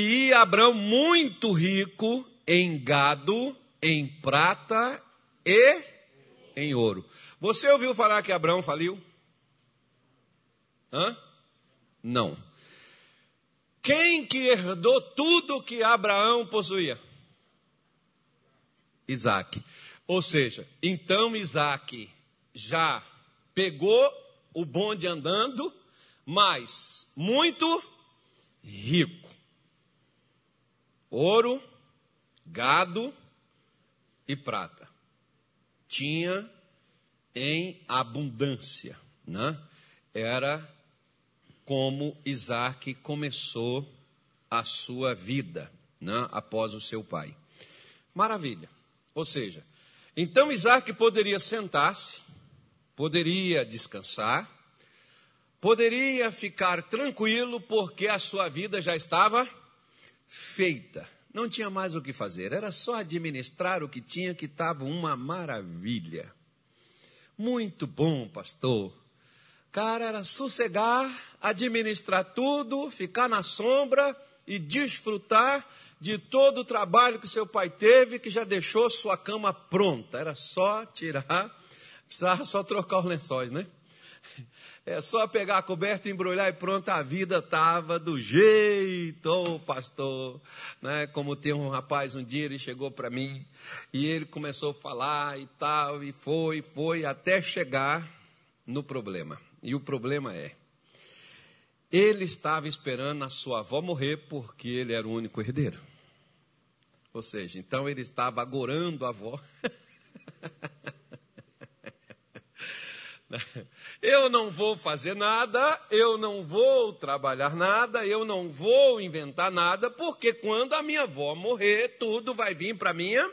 E Abraão muito rico em gado, em prata e em ouro. Você ouviu falar que Abraão faliu? Hã? Não. Quem que herdou tudo que Abraão possuía? Isaac. Ou seja, então Isaac já pegou o bonde andando, mas muito rico. Ouro, gado e prata. Tinha em abundância, né? Era como Isaac começou a sua vida, né? após o seu pai. Maravilha. Ou seja, então Isaac poderia sentar-se, poderia descansar, poderia ficar tranquilo, porque a sua vida já estava feita. Não tinha mais o que fazer, era só administrar o que tinha, que estava uma maravilha. Muito bom, pastor. Cara, era sossegar, administrar tudo, ficar na sombra e desfrutar de todo o trabalho que seu pai teve, que já deixou sua cama pronta. Era só tirar, precisava só trocar os lençóis, né? É só pegar a coberta, embrulhar e pronto, a vida estava do jeito, pastor. Né? Como tem um rapaz um dia, ele chegou para mim e ele começou a falar e tal, e foi, foi, até chegar no problema. E o problema é, ele estava esperando a sua avó morrer porque ele era o único herdeiro. Ou seja, então ele estava agorando a avó. Eu não vou fazer nada, eu não vou trabalhar nada, eu não vou inventar nada, porque quando a minha avó morrer, tudo vai vir para minha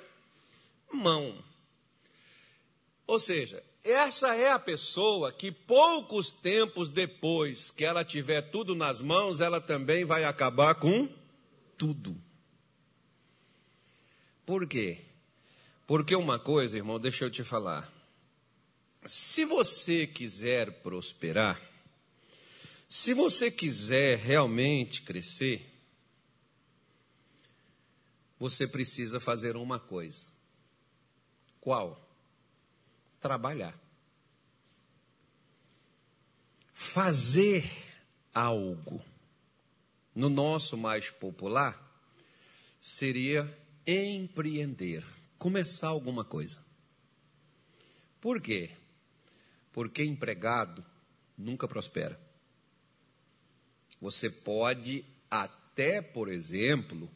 mão. Ou seja, essa é a pessoa que poucos tempos depois que ela tiver tudo nas mãos, ela também vai acabar com tudo. Por quê? Porque uma coisa, irmão, deixa eu te falar. Se você quiser prosperar, se você quiser realmente crescer, você precisa fazer uma coisa. Qual? Trabalhar. Fazer algo. No nosso mais popular, seria empreender, começar alguma coisa. Por quê? Porque empregado nunca prospera. Você pode até, por exemplo,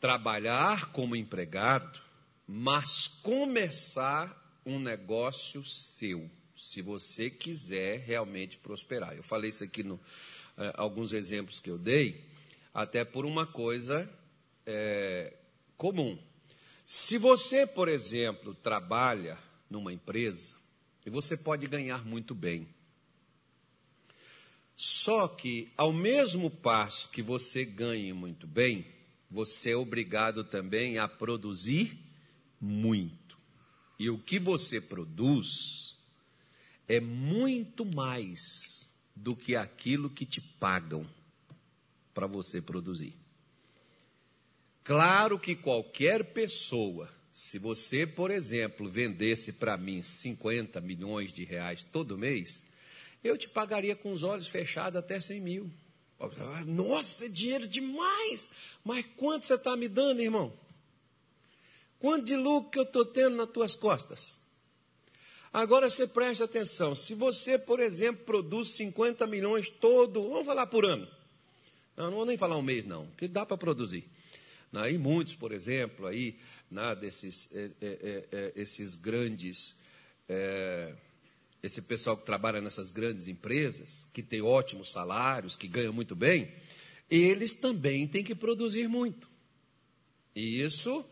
trabalhar como empregado, mas começar um negócio seu, se você quiser realmente prosperar. Eu falei isso aqui no eh, alguns exemplos que eu dei, até por uma coisa é, comum. Se você, por exemplo, trabalha numa empresa e você pode ganhar muito bem, só que ao mesmo passo que você ganhe muito bem, você é obrigado também a produzir muito. E o que você produz é muito mais do que aquilo que te pagam para você produzir. Claro que qualquer pessoa, se você, por exemplo, vendesse para mim 50 milhões de reais todo mês, eu te pagaria com os olhos fechados até 100 mil. Nossa, é dinheiro demais! Mas quanto você está me dando, irmão? Quanto de lucro que eu estou tendo nas tuas costas? Agora você presta atenção: se você, por exemplo, produz 50 milhões todo, vamos falar por ano. Não, não vou nem falar um mês, não, que dá para produzir. E muitos, por exemplo, aí, né, desses é, é, é, esses grandes, esse pessoal que trabalha nessas grandes empresas, que tem ótimos salários, que ganham muito bem, eles também têm que produzir muito. E isso,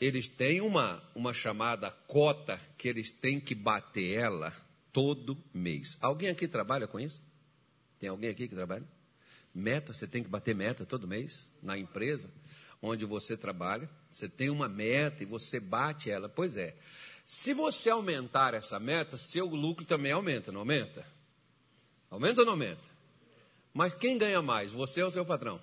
eles têm uma, uma chamada cota que eles têm que bater ela todo mês. Alguém aqui trabalha com isso? Tem alguém aqui que trabalha? Meta, você tem que bater meta todo mês na empresa onde você trabalha, você tem uma meta e você bate ela. Pois é. Se você aumentar essa meta, seu lucro também aumenta, não aumenta? Aumenta ou não aumenta? Mas quem ganha mais, você ou seu patrão?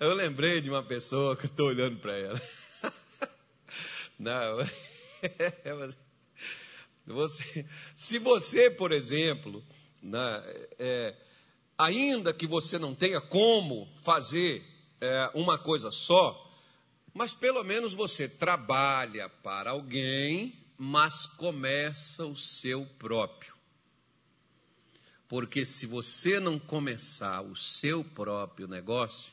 Eu lembrei de uma pessoa que eu estou olhando para ela. Não, você, se você, por exemplo, né, é, ainda que você não tenha como fazer é, uma coisa só, mas pelo menos você trabalha para alguém, mas começa o seu próprio. Porque se você não começar o seu próprio negócio,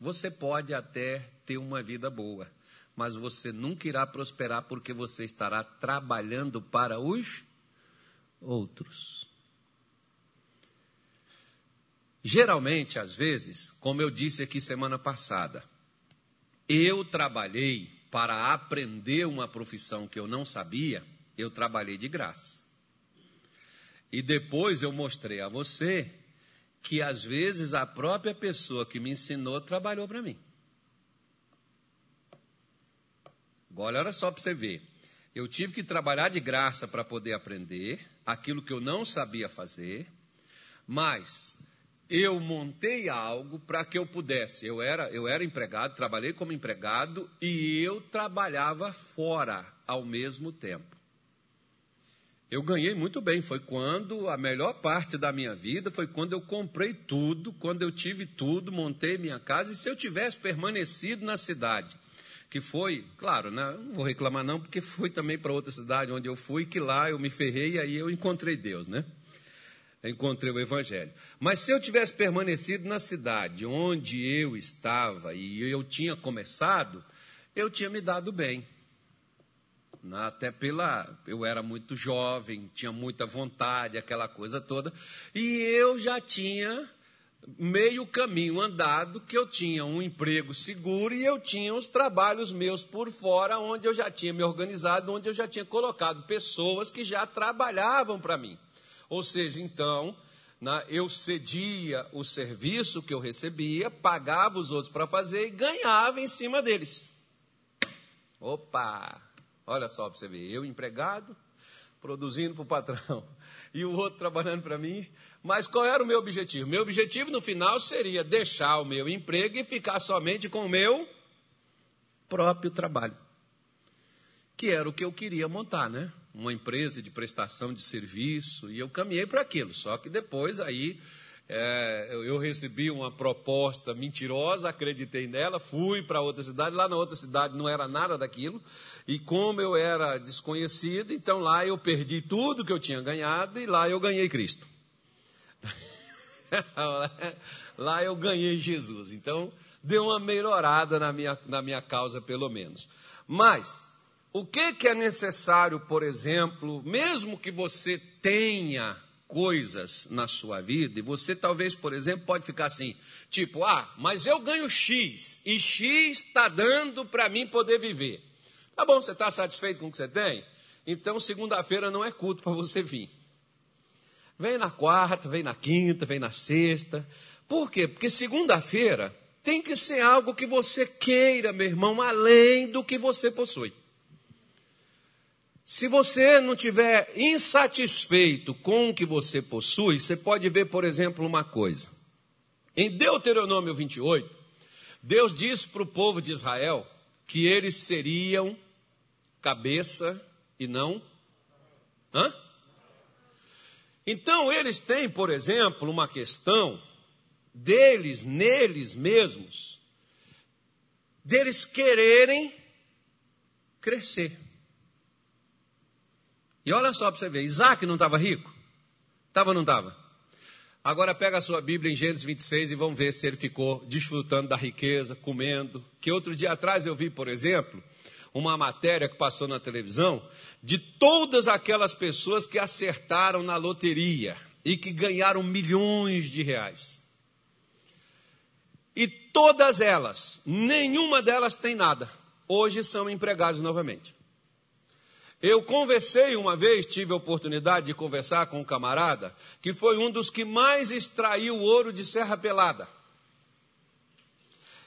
você pode até ter uma vida boa, mas você nunca irá prosperar porque você estará trabalhando para os outros. Geralmente, às vezes, como eu disse aqui semana passada, eu trabalhei para aprender uma profissão que eu não sabia, eu trabalhei de graça. E depois eu mostrei a você que às vezes a própria pessoa que me ensinou trabalhou para mim. Agora, olha só para você ver. Eu tive que trabalhar de graça para poder aprender aquilo que eu não sabia fazer, mas eu montei algo para que eu pudesse. Eu era, eu era empregado, trabalhei como empregado e eu trabalhava fora ao mesmo tempo. Eu ganhei muito bem. Foi quando a melhor parte da minha vida foi quando eu comprei tudo, quando eu tive tudo, montei minha casa. E se eu tivesse permanecido na cidade, que foi, claro, né, não vou reclamar não, porque fui também para outra cidade onde eu fui, que lá eu me ferrei e aí eu encontrei Deus, né? Encontrei o Evangelho. Mas se eu tivesse permanecido na cidade onde eu estava e eu tinha começado, eu tinha me dado bem. Né? Até pela. Eu era muito jovem, tinha muita vontade, aquela coisa toda. E eu já tinha meio caminho andado, que eu tinha um emprego seguro e eu tinha os trabalhos meus por fora, onde eu já tinha me organizado, onde eu já tinha colocado pessoas que já trabalhavam para mim. Ou seja, então, né, eu cedia o serviço que eu recebia, pagava os outros para fazer e ganhava em cima deles. Opa! Olha só para você ver, eu empregado, produzindo para o patrão, e o outro trabalhando para mim. Mas qual era o meu objetivo? Meu objetivo no final seria deixar o meu emprego e ficar somente com o meu próprio trabalho. Que era o que eu queria montar, né? Uma empresa de prestação de serviço, e eu caminhei para aquilo. Só que depois aí é, eu recebi uma proposta mentirosa, acreditei nela, fui para outra cidade. Lá na outra cidade não era nada daquilo. E como eu era desconhecido, então lá eu perdi tudo que eu tinha ganhado e lá eu ganhei Cristo. lá eu ganhei Jesus. Então deu uma melhorada na minha, na minha causa, pelo menos. Mas o que, que é necessário, por exemplo, mesmo que você tenha coisas na sua vida, e você talvez, por exemplo, pode ficar assim, tipo, ah, mas eu ganho X, e X está dando para mim poder viver. Tá bom, você está satisfeito com o que você tem? Então, segunda-feira não é culto para você vir. Vem na quarta, vem na quinta, vem na sexta. Por quê? Porque segunda-feira tem que ser algo que você queira, meu irmão, além do que você possui. Se você não tiver insatisfeito com o que você possui, você pode ver, por exemplo, uma coisa. Em Deuteronômio 28, Deus diz para o povo de Israel que eles seriam cabeça e não. Hã? Então, eles têm, por exemplo, uma questão deles, neles mesmos, deles quererem crescer. E olha só para você ver, Isaac não estava rico? Estava ou não estava? Agora pega a sua Bíblia em Gênesis 26 e vamos ver se ele ficou desfrutando da riqueza, comendo. Que outro dia atrás eu vi, por exemplo, uma matéria que passou na televisão de todas aquelas pessoas que acertaram na loteria e que ganharam milhões de reais. E todas elas, nenhuma delas tem nada. Hoje são empregados novamente. Eu conversei uma vez, tive a oportunidade de conversar com um camarada, que foi um dos que mais extraiu ouro de Serra Pelada.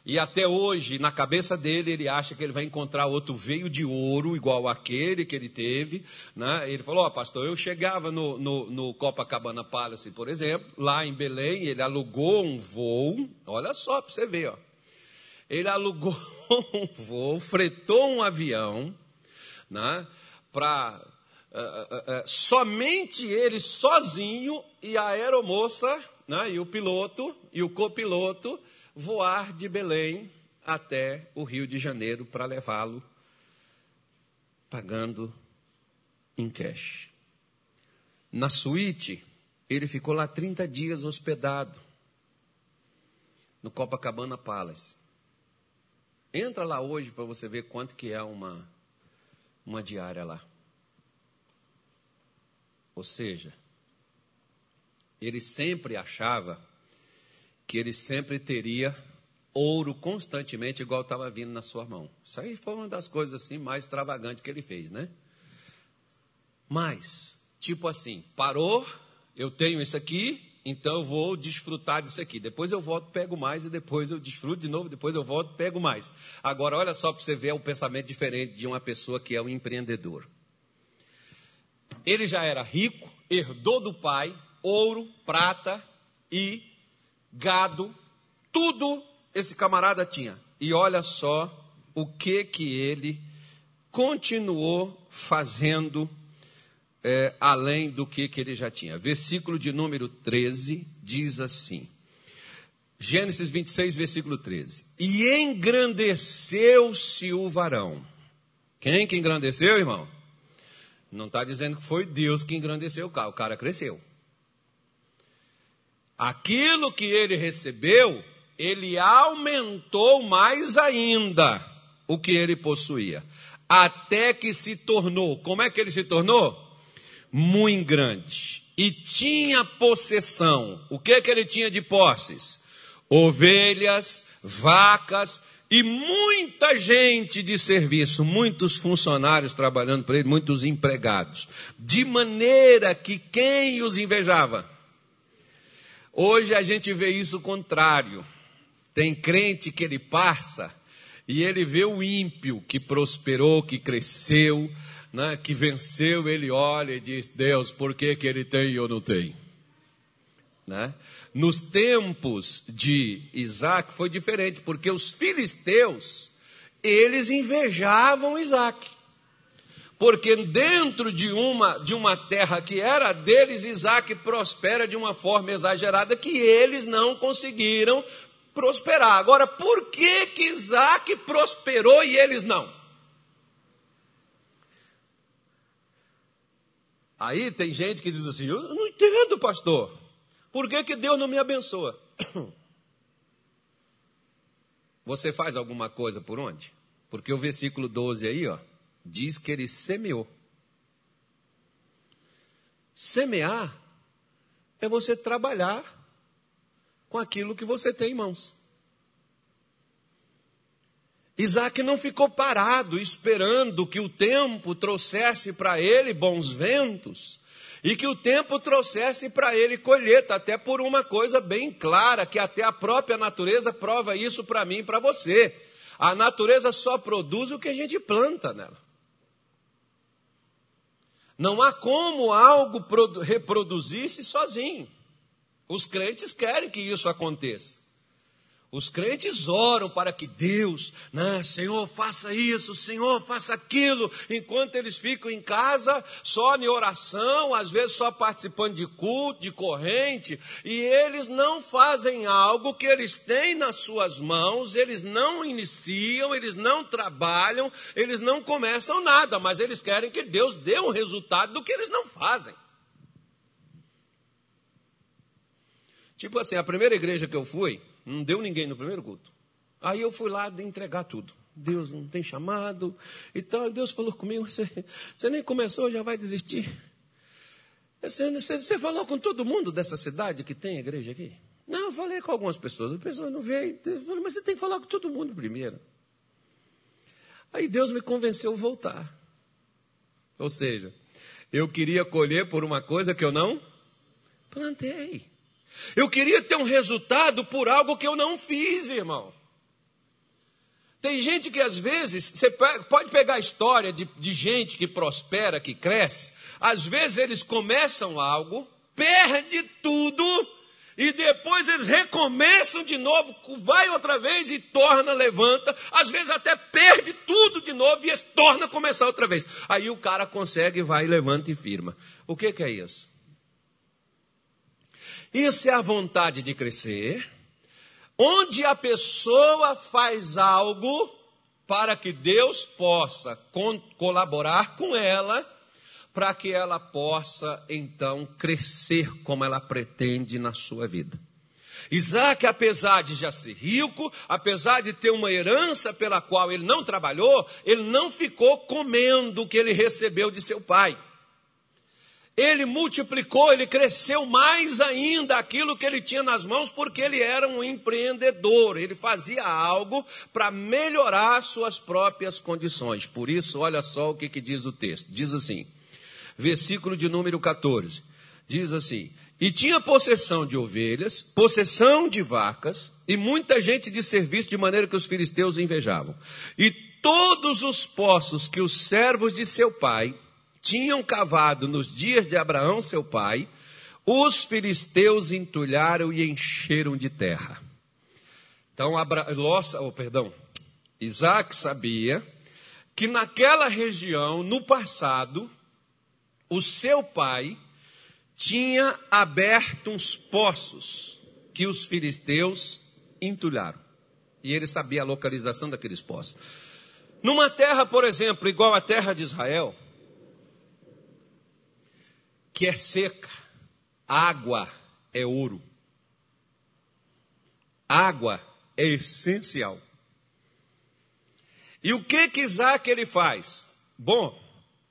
E até hoje, na cabeça dele, ele acha que ele vai encontrar outro veio de ouro, igual aquele que ele teve. Né? Ele falou: Ó, oh, pastor, eu chegava no, no, no, Copacabana Palace, por exemplo, lá em Belém, ele alugou um voo. Olha só para você ver, ó. Ele alugou um voo, fretou um avião, né? Para. Uh, uh, uh, somente ele sozinho e a aeromoça, né? e o piloto e o copiloto voar de Belém até o Rio de Janeiro para levá-lo, pagando em cash. Na suíte, ele ficou lá 30 dias hospedado, no Copacabana Palace. Entra lá hoje para você ver quanto que é uma, uma diária lá. Ou seja, ele sempre achava que ele sempre teria ouro constantemente, igual estava vindo na sua mão. Isso aí foi uma das coisas assim mais extravagantes que ele fez, né? Mas, tipo assim, parou, eu tenho isso aqui, então eu vou desfrutar disso aqui. Depois eu volto, pego mais, e depois eu desfruto de novo, depois eu volto, pego mais. Agora, olha só para você ver o pensamento diferente de uma pessoa que é um empreendedor. Ele já era rico, herdou do pai ouro, prata e gado, tudo esse camarada tinha. E olha só o que que ele continuou fazendo é, além do que, que ele já tinha. Versículo de número 13 diz assim. Gênesis 26, versículo 13. E engrandeceu-se o varão. Quem que engrandeceu, irmão? Não está dizendo que foi Deus que engrandeceu o cara, o cara cresceu. Aquilo que ele recebeu, ele aumentou mais ainda o que ele possuía, até que se tornou, como é que ele se tornou? Muito grande. E tinha possessão. O que que ele tinha de posses? Ovelhas, vacas e muita gente de serviço, muitos funcionários trabalhando para ele, muitos empregados. De maneira que quem os invejava? Hoje a gente vê isso contrário. Tem crente que ele passa e ele vê o ímpio que prosperou, que cresceu, né, que venceu, ele olha e diz: Deus, por que, que ele tem e eu não tenho? Né? Nos tempos de Isaac foi diferente, porque os filisteus, eles invejavam Isaac porque dentro de uma, de uma terra que era deles, Isaac prospera de uma forma exagerada que eles não conseguiram prosperar. Agora, por que, que Isaac prosperou e eles não? Aí tem gente que diz assim: Eu não entendo, pastor. Por que, que Deus não me abençoa? Você faz alguma coisa por onde? Porque o versículo 12 aí, ó diz que ele semeou. Semear é você trabalhar com aquilo que você tem em mãos. Isaac não ficou parado esperando que o tempo trouxesse para ele bons ventos e que o tempo trouxesse para ele colheita, até por uma coisa bem clara, que até a própria natureza prova isso para mim e para você. A natureza só produz o que a gente planta nela. Não há como algo reproduzir-se sozinho. Os crentes querem que isso aconteça. Os crentes oram para que Deus, né, Senhor, faça isso, Senhor, faça aquilo, enquanto eles ficam em casa, só em oração, às vezes só participando de culto, de corrente, e eles não fazem algo que eles têm nas suas mãos, eles não iniciam, eles não trabalham, eles não começam nada, mas eles querem que Deus dê um resultado do que eles não fazem. Tipo assim, a primeira igreja que eu fui, não deu ninguém no primeiro culto. Aí eu fui lá de entregar tudo. Deus não tem chamado e tal. Deus falou comigo: você, você nem começou, já vai desistir. Você, você, você, falou com todo mundo dessa cidade que tem igreja aqui? Não, eu falei com algumas pessoas. A pessoa não veio. Falei, mas você tem que falar com todo mundo primeiro. Aí Deus me convenceu a voltar. Ou seja, eu queria colher por uma coisa que eu não plantei. Eu queria ter um resultado por algo que eu não fiz, irmão. Tem gente que às vezes, você pode pegar a história de, de gente que prospera, que cresce, às vezes eles começam algo, perde tudo, e depois eles recomeçam de novo, vai outra vez e torna, levanta, às vezes até perde tudo de novo e torna a começar outra vez. Aí o cara consegue, vai, levanta e firma. O que, que é isso? Isso é a vontade de crescer, onde a pessoa faz algo para que Deus possa colaborar com ela para que ela possa então crescer como ela pretende na sua vida. Isaac, apesar de já ser rico, apesar de ter uma herança pela qual ele não trabalhou, ele não ficou comendo o que ele recebeu de seu pai. Ele multiplicou, ele cresceu mais ainda aquilo que ele tinha nas mãos, porque ele era um empreendedor, ele fazia algo para melhorar suas próprias condições. Por isso, olha só o que, que diz o texto: diz assim versículo de número 14. Diz assim: E tinha possessão de ovelhas, possessão de vacas, e muita gente de serviço, de maneira que os filisteus invejavam. E todos os poços que os servos de seu pai tinham cavado nos dias de Abraão, seu pai, os filisteus entulharam e encheram de terra. Então, Abra... Oh, perdão, Isaac sabia que naquela região, no passado, o seu pai tinha aberto uns poços que os filisteus entulharam. E ele sabia a localização daqueles poços. Numa terra, por exemplo, igual à terra de Israel, que é seca, água é ouro. Água é essencial. E o que que Isaac ele faz? Bom,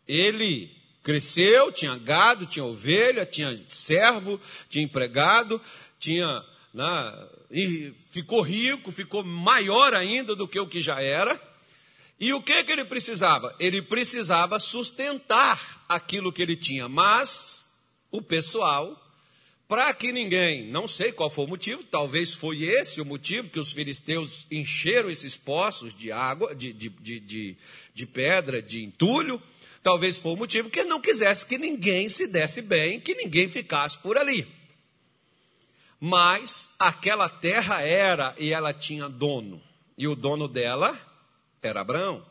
ele Cresceu, tinha gado, tinha ovelha, tinha servo, tinha empregado, tinha. Né, e ficou rico, ficou maior ainda do que o que já era. E o que, que ele precisava? Ele precisava sustentar aquilo que ele tinha, mas o pessoal, para que ninguém, não sei qual foi o motivo, talvez foi esse o motivo que os filisteus encheram esses poços de água, de, de, de, de, pedra, de entulho, Talvez foi o motivo que ele não quisesse que ninguém se desse bem, que ninguém ficasse por ali. Mas aquela terra era e ela tinha dono. E o dono dela era Abraão.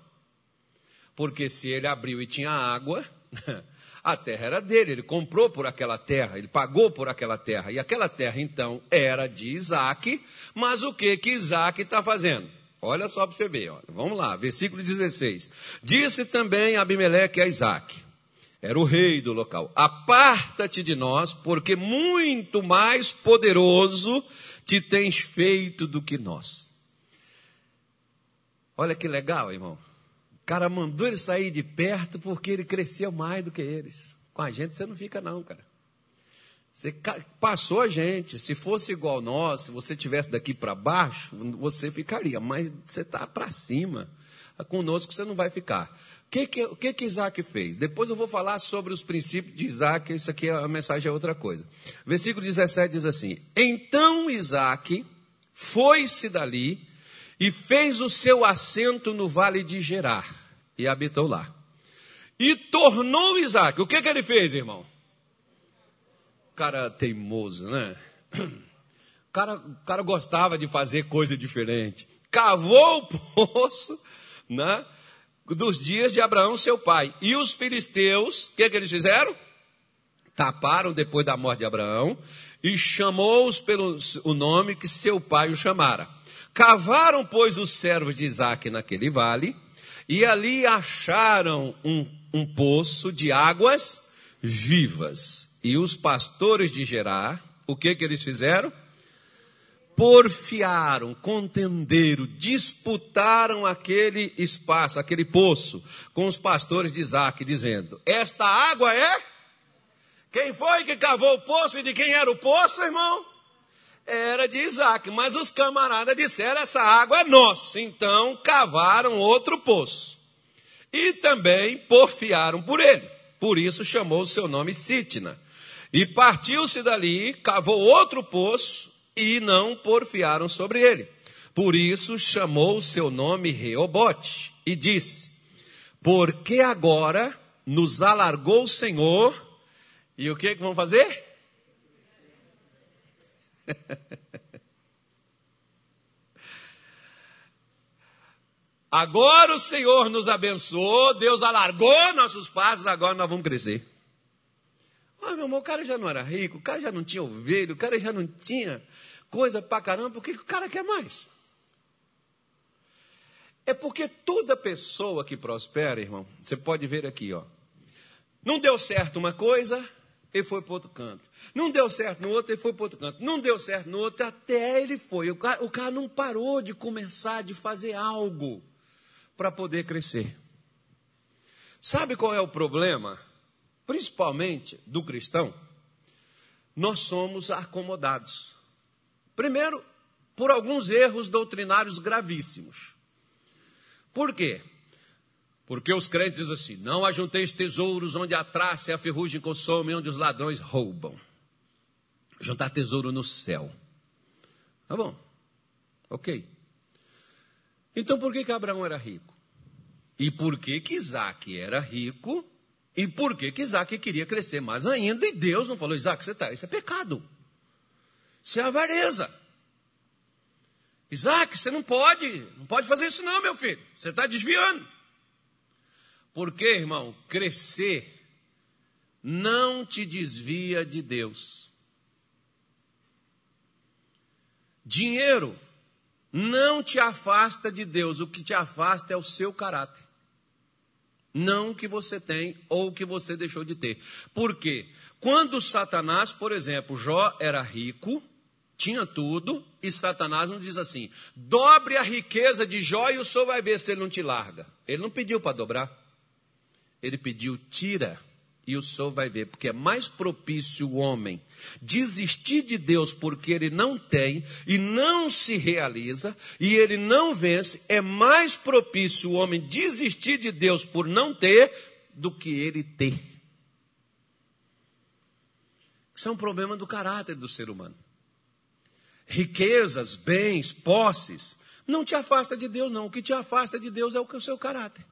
Porque se ele abriu e tinha água, a terra era dele, ele comprou por aquela terra, ele pagou por aquela terra. E aquela terra então era de Isaac, mas o que que Isaac está fazendo? Olha só para você ver, olha. vamos lá, versículo 16. Disse também Abimeleque a Isaac, era o rei do local: Aparta-te de nós, porque muito mais poderoso te tens feito do que nós. Olha que legal, irmão. O cara mandou ele sair de perto porque ele cresceu mais do que eles. Com a gente você não fica, não, cara. Você passou a gente. Se fosse igual nós, se você tivesse daqui para baixo, você ficaria. Mas você está para cima. Conosco você não vai ficar. O que, que, que, que Isaac fez? Depois eu vou falar sobre os princípios de Isaac. Isso aqui, a mensagem é outra coisa. Versículo 17 diz assim: Então Isaac foi-se dali e fez o seu assento no vale de Gerar e habitou lá. E tornou Isaac. O que, que ele fez, irmão? cara teimoso, né? O cara, cara gostava de fazer coisa diferente. Cavou o poço, né? Dos dias de Abraão, seu pai. E os filisteus, o que, que eles fizeram? Taparam depois da morte de Abraão e chamou-os pelo o nome que seu pai o chamara. Cavaram, pois, os servos de Isaac naquele vale, e ali acharam um, um poço de águas vivas. E os pastores de Gerar, o que que eles fizeram? Porfiaram, contenderam, disputaram aquele espaço, aquele poço, com os pastores de Isaac, dizendo: Esta água é? Quem foi que cavou o poço e de quem era o poço, irmão? Era de Isaac, mas os camaradas disseram: Essa água é nossa. Então cavaram outro poço. E também porfiaram por ele. Por isso chamou o seu nome Sitna. E partiu-se dali, cavou outro poço e não porfiaram sobre ele. Por isso chamou o seu nome Reobote e disse: Porque agora nos alargou o Senhor, e o que, que vão fazer? Agora o Senhor nos abençoou, Deus alargou nossos passos, agora nós vamos crescer. Ah, meu irmão, o cara já não era rico, o cara já não tinha ovelha, o cara já não tinha coisa pra caramba, por que o cara quer mais? É porque toda pessoa que prospera, irmão, você pode ver aqui, ó. Não deu certo uma coisa, ele foi para outro canto. Não deu certo no outro, ele foi para outro canto. Não deu certo no outro, até ele foi. O cara, o cara não parou de começar, de fazer algo para poder crescer. Sabe qual é o problema? Principalmente do cristão? Nós somos acomodados. Primeiro, por alguns erros doutrinários gravíssimos. Por quê? Porque os crentes dizem assim: não ajunteis tesouros onde a traça e a ferrugem consomem, onde os ladrões roubam. Juntar tesouro no céu. Tá bom. Ok. Então por que, que Abraão era rico? E por que, que Isaac era rico? E por que, que Isaac queria crescer mais ainda? E Deus não falou, Isaac, você está, isso é pecado. Isso é avareza. Isaac, você não pode, não pode fazer isso não, meu filho. Você está desviando. Porque, irmão, crescer não te desvia de Deus. Dinheiro não te afasta de Deus, o que te afasta é o seu caráter. Não o que você tem ou o que você deixou de ter. Por quê? Quando Satanás, por exemplo, Jó era rico, tinha tudo, e Satanás não diz assim: dobre a riqueza de Jó e o senhor vai ver se ele não te larga. Ele não pediu para dobrar. Ele pediu, tira e o Senhor vai ver, porque é mais propício o homem desistir de Deus porque ele não tem e não se realiza e ele não vence, é mais propício o homem desistir de Deus por não ter do que ele ter. Isso é um problema do caráter do ser humano. Riquezas, bens, posses, não te afasta de Deus, não. O que te afasta de Deus é o seu caráter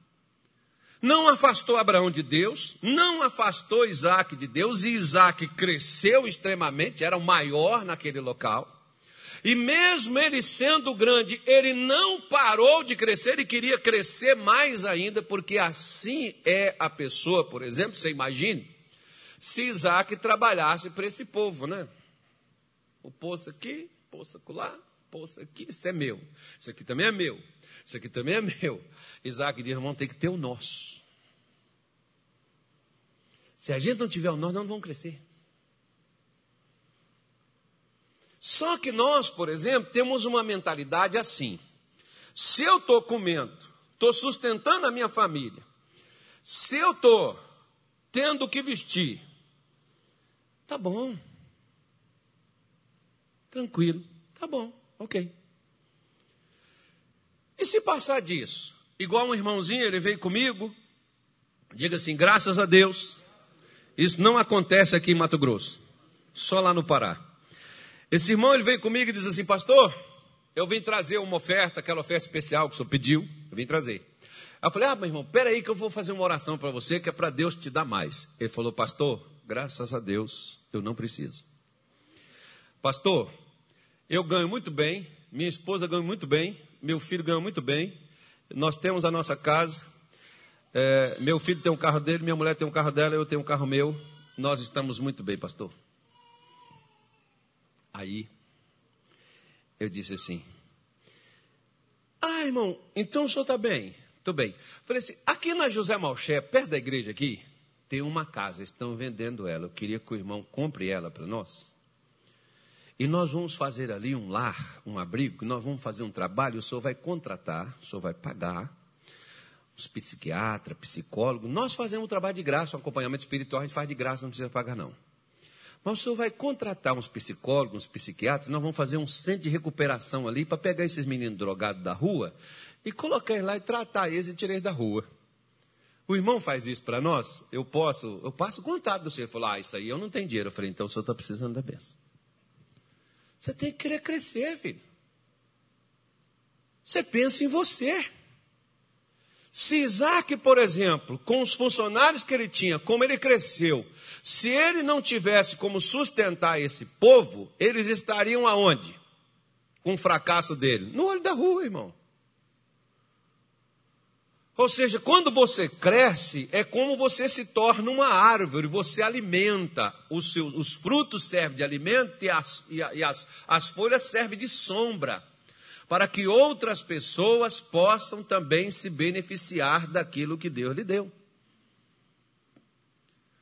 não afastou Abraão de Deus, não afastou Isaac de Deus, e Isaac cresceu extremamente, era o maior naquele local. E mesmo ele sendo grande, ele não parou de crescer e queria crescer mais ainda, porque assim é a pessoa, por exemplo, você imagine, se Isaac trabalhasse para esse povo, né? O poço aqui, poço lá, poço aqui, isso é meu, isso aqui também é meu, isso aqui também é meu. Isaac diz: irmão, tem que ter o nosso. Se a gente não tiver o nós não vamos crescer. Só que nós, por exemplo, temos uma mentalidade assim. Se eu estou comendo, estou sustentando a minha família, se eu estou tendo que vestir, tá bom. Tranquilo, tá bom, ok. E se passar disso? Igual um irmãozinho, ele veio comigo, diga assim: graças a Deus, isso não acontece aqui em Mato Grosso, só lá no Pará. Esse irmão ele veio comigo e disse assim: Pastor, eu vim trazer uma oferta, aquela oferta especial que o senhor pediu, eu vim trazer. Eu falei: Ah, meu irmão, peraí que eu vou fazer uma oração para você, que é para Deus te dar mais. Ele falou: Pastor, graças a Deus, eu não preciso. Pastor, eu ganho muito bem, minha esposa ganha muito bem, meu filho ganha muito bem, nós temos a nossa casa, é, meu filho tem um carro dele, minha mulher tem um carro dela, eu tenho um carro meu. Nós estamos muito bem, pastor. Aí, eu disse assim: Ah, irmão, então o senhor está bem? Estou bem. Falei assim: aqui na José Malché, perto da igreja aqui, tem uma casa, estão vendendo ela. Eu queria que o irmão compre ela para nós. E nós vamos fazer ali um lar, um abrigo, nós vamos fazer um trabalho, o senhor vai contratar, o senhor vai pagar os psiquiatras, psicólogos, nós fazemos o trabalho de graça, o acompanhamento espiritual a gente faz de graça, não precisa pagar não. Mas o senhor vai contratar uns psicólogos, uns psiquiatras, nós vamos fazer um centro de recuperação ali para pegar esses meninos drogados da rua e colocar eles lá e tratar eles e tirar eles da rua. O irmão faz isso para nós, eu posso, eu passo contato do senhor. Ele falou, ah, isso aí eu não tenho dinheiro. Eu falei, então o senhor está precisando da benção. Você tem que querer crescer, filho. Você pensa em você. Se Isaac, por exemplo, com os funcionários que ele tinha, como ele cresceu, se ele não tivesse como sustentar esse povo, eles estariam aonde? Com o fracasso dele? No olho da rua, irmão. Ou seja, quando você cresce, é como você se torna uma árvore, você alimenta, os, seus, os frutos servem de alimento e, as, e, as, as folhas servem de sombra, para que outras pessoas possam também se beneficiar daquilo que Deus lhe deu.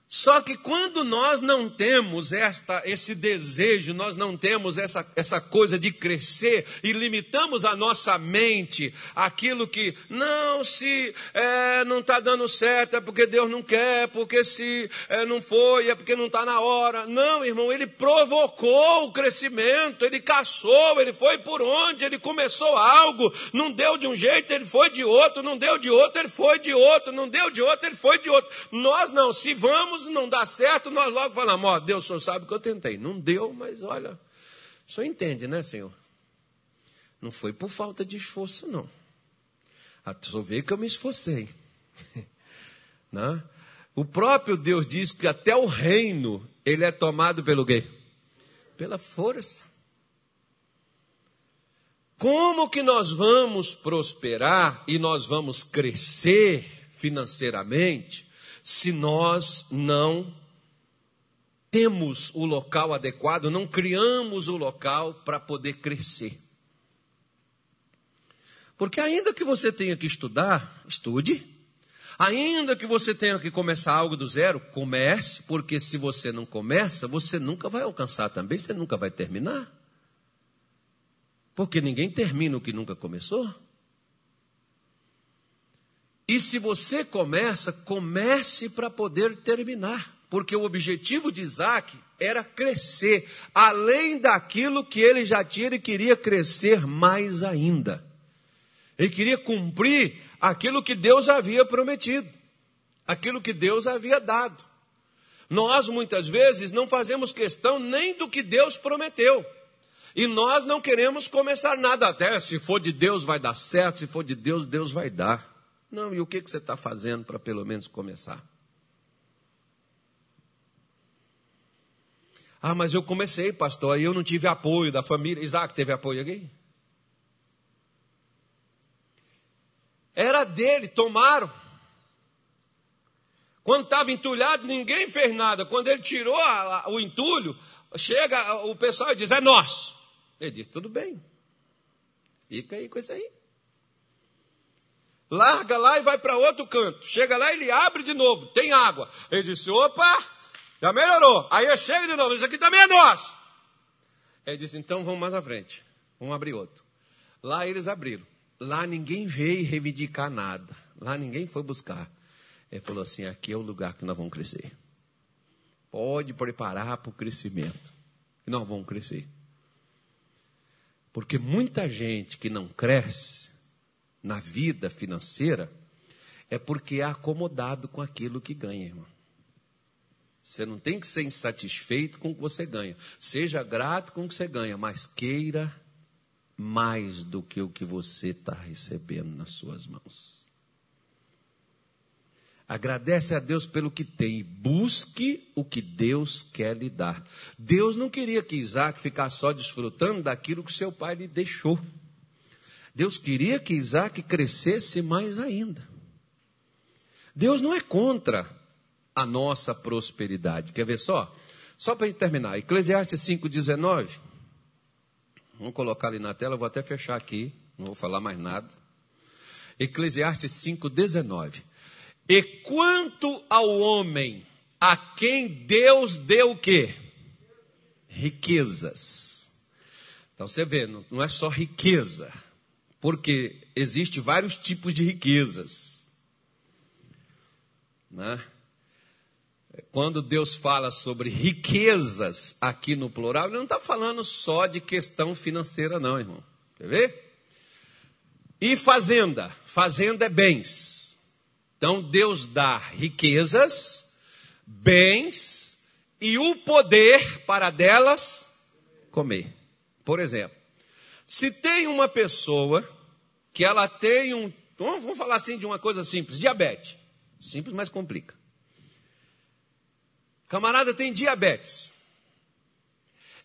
Só que quando nós não temos esta, esse desejo, nós não temos essa, essa coisa de crescer e limitamos a nossa mente aquilo que, não, se é, não está dando certo é porque Deus não quer, porque se é, não foi é porque não está na hora. Não, irmão, ele provocou o crescimento, ele caçou, ele foi por onde, ele começou algo, não deu de um jeito, ele foi de outro, não deu de outro, ele foi de outro, não deu de outro, ele foi de outro. Nós não, se vamos não dá certo, nós logo falamos, ó, Deus só sabe que eu tentei. Não deu, mas olha, o senhor entende, né, Senhor? Não foi por falta de esforço, não. A senhor vê que eu me esforcei. né? O próprio Deus diz que até o reino, ele é tomado pelo quê? Pela força. Como que nós vamos prosperar e nós vamos crescer financeiramente se nós não temos o local adequado, não criamos o local para poder crescer. Porque ainda que você tenha que estudar, estude. Ainda que você tenha que começar algo do zero, comece, porque se você não começa, você nunca vai alcançar também, você nunca vai terminar. Porque ninguém termina o que nunca começou. E se você começa, comece para poder terminar, porque o objetivo de Isaac era crescer, além daquilo que ele já tinha, ele queria crescer mais ainda. Ele queria cumprir aquilo que Deus havia prometido, aquilo que Deus havia dado. Nós muitas vezes não fazemos questão nem do que Deus prometeu. E nós não queremos começar nada, até se for de Deus vai dar certo, se for de Deus, Deus vai dar. Não, e o que, que você está fazendo para pelo menos começar? Ah, mas eu comecei, pastor, e eu não tive apoio da família. Isaac teve apoio aqui? Era dele, tomaram. Quando estava entulhado, ninguém fez nada. Quando ele tirou a, a, o entulho, chega o pessoal e diz: É nosso. Ele diz: Tudo bem, fica aí com isso aí larga lá e vai para outro canto. Chega lá ele abre de novo, tem água. Ele disse: opa, já melhorou. Aí eu chego de novo, isso aqui também é nosso. Ele disse: então vamos mais à frente, vamos abrir outro. Lá eles abriram. Lá ninguém veio reivindicar nada. Lá ninguém foi buscar. Ele falou assim: aqui é o lugar que nós vamos crescer. Pode preparar para o crescimento. E nós vamos crescer. Porque muita gente que não cresce, na vida financeira é porque é acomodado com aquilo que ganha, irmão. Você não tem que ser insatisfeito com o que você ganha. Seja grato com o que você ganha, mas queira mais do que o que você está recebendo nas suas mãos. Agradece a Deus pelo que tem e busque o que Deus quer lhe dar. Deus não queria que Isaac ficasse só desfrutando daquilo que seu pai lhe deixou. Deus queria que Isaac crescesse mais ainda. Deus não é contra a nossa prosperidade. Quer ver só? Só para a gente terminar. Eclesiastes 5,19. Vamos colocar ali na tela, vou até fechar aqui, não vou falar mais nada. Eclesiastes 5,19. E quanto ao homem a quem Deus deu o quê? Riquezas. Então você vê, não é só riqueza, porque existe vários tipos de riquezas. Né? Quando Deus fala sobre riquezas aqui no plural, Ele não está falando só de questão financeira, não, irmão. Quer ver? E fazenda. Fazenda é bens. Então Deus dá riquezas, bens e o poder para delas comer. Por exemplo, se tem uma pessoa que ela tem um. Vamos falar assim de uma coisa simples: diabetes. Simples, mas complica. Camarada tem diabetes.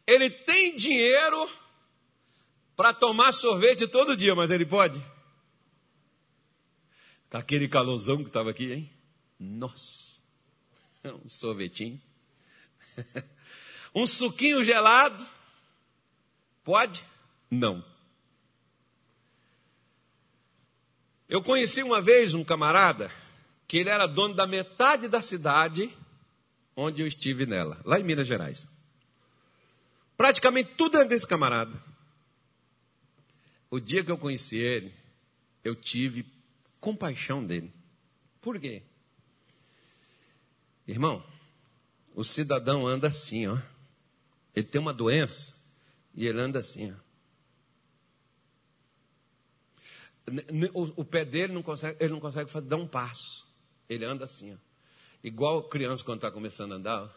Ele tem dinheiro para tomar sorvete todo dia, mas ele pode? Com aquele calorzão que estava aqui, hein? Nossa, um sorvetinho. Um suquinho gelado. Pode? Não. Eu conheci uma vez um camarada que ele era dono da metade da cidade onde eu estive nela, lá em Minas Gerais. Praticamente tudo é desse camarada. O dia que eu conheci ele, eu tive compaixão dele. Por quê? Irmão, o cidadão anda assim, ó. Ele tem uma doença e ele anda assim, ó. O, pé dele não consegue, ele não consegue fazer, dar um passo. Ele anda assim, ó. Igual criança quando está começando a andar, ó.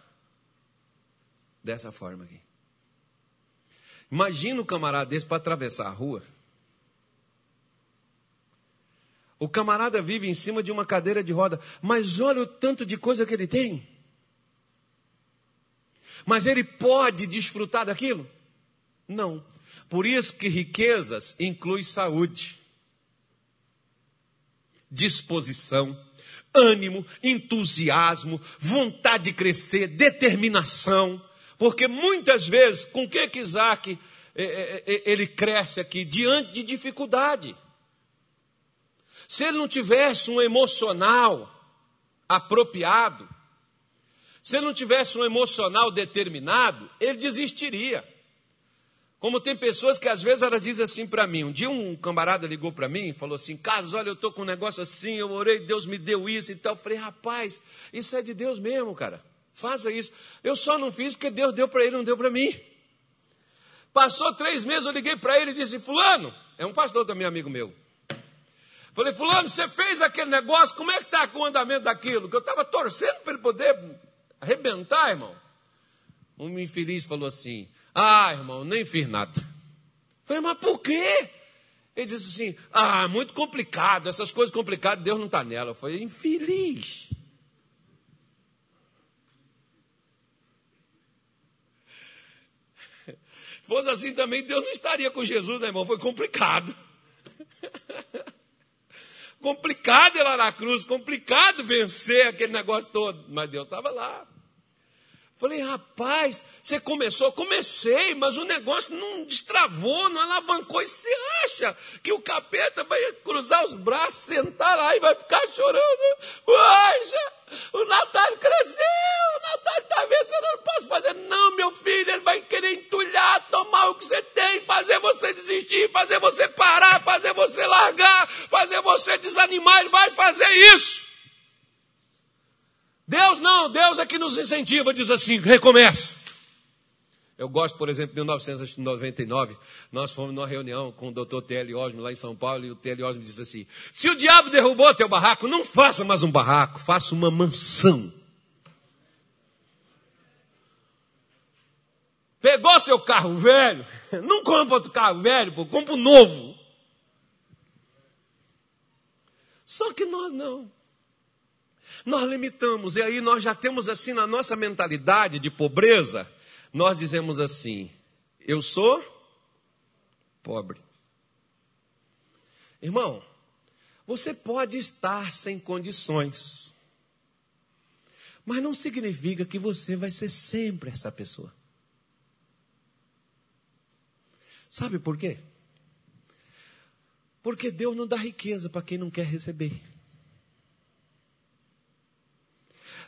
dessa forma aqui. Imagina o camarada desse para atravessar a rua. O camarada vive em cima de uma cadeira de roda, mas olha o tanto de coisa que ele tem. Mas ele pode desfrutar daquilo? Não. Por isso que riquezas inclui saúde, disposição, ânimo, entusiasmo, vontade de crescer, determinação. Porque muitas vezes, com que que Isaac eh, eh, eh, ele cresce aqui? Diante de dificuldade. Se ele não tivesse um emocional apropriado, se ele não tivesse um emocional determinado, ele desistiria. Como tem pessoas que às vezes elas dizem assim para mim. Um dia um camarada ligou para mim e falou assim: Carlos, olha, eu estou com um negócio assim, eu orei, Deus me deu isso e tal. Eu falei, rapaz, isso é de Deus mesmo, cara. Faça isso. Eu só não fiz porque Deus deu para ele, não deu para mim. Passou três meses, eu liguei para ele e disse: Fulano, é um pastor também, amigo meu. Falei, Fulano, você fez aquele negócio, como é que está com o andamento daquilo? Que eu estava torcendo para ele poder arrebentar, irmão. Um infeliz falou assim: Ah, irmão, nem fiz nada. Falei, mas por quê? Ele disse assim: Ah, muito complicado, essas coisas complicadas, Deus não está nela. Eu falei, infeliz. Fosse assim também, Deus não estaria com Jesus, né, irmão? Foi complicado. complicado ir lá na cruz, complicado vencer aquele negócio todo. Mas Deus estava lá. Falei, rapaz, você começou? Comecei, mas o negócio não destravou, não alavancou. E você acha que o capeta vai cruzar os braços, sentar lá e vai ficar chorando? Poxa, o Natal cresceu, o Natal está vencendo, eu não posso fazer. Não, meu filho, ele vai querer entulhar, tomar o que você tem, fazer você desistir, fazer você parar, fazer você largar, fazer você desanimar, ele vai fazer isso. Deus não, Deus é que nos incentiva, diz assim: recomeça. Eu gosto, por exemplo, de 1999, nós fomos numa reunião com o doutor T.L. Osmo lá em São Paulo, e o T.L. Osmo disse assim: se o diabo derrubou teu barraco, não faça mais um barraco, faça uma mansão. Pegou seu carro velho, não compra outro carro velho, pô, compra um novo. Só que nós não. Nós limitamos, e aí nós já temos assim na nossa mentalidade de pobreza, nós dizemos assim: eu sou pobre. Irmão, você pode estar sem condições, mas não significa que você vai ser sempre essa pessoa. Sabe por quê? Porque Deus não dá riqueza para quem não quer receber.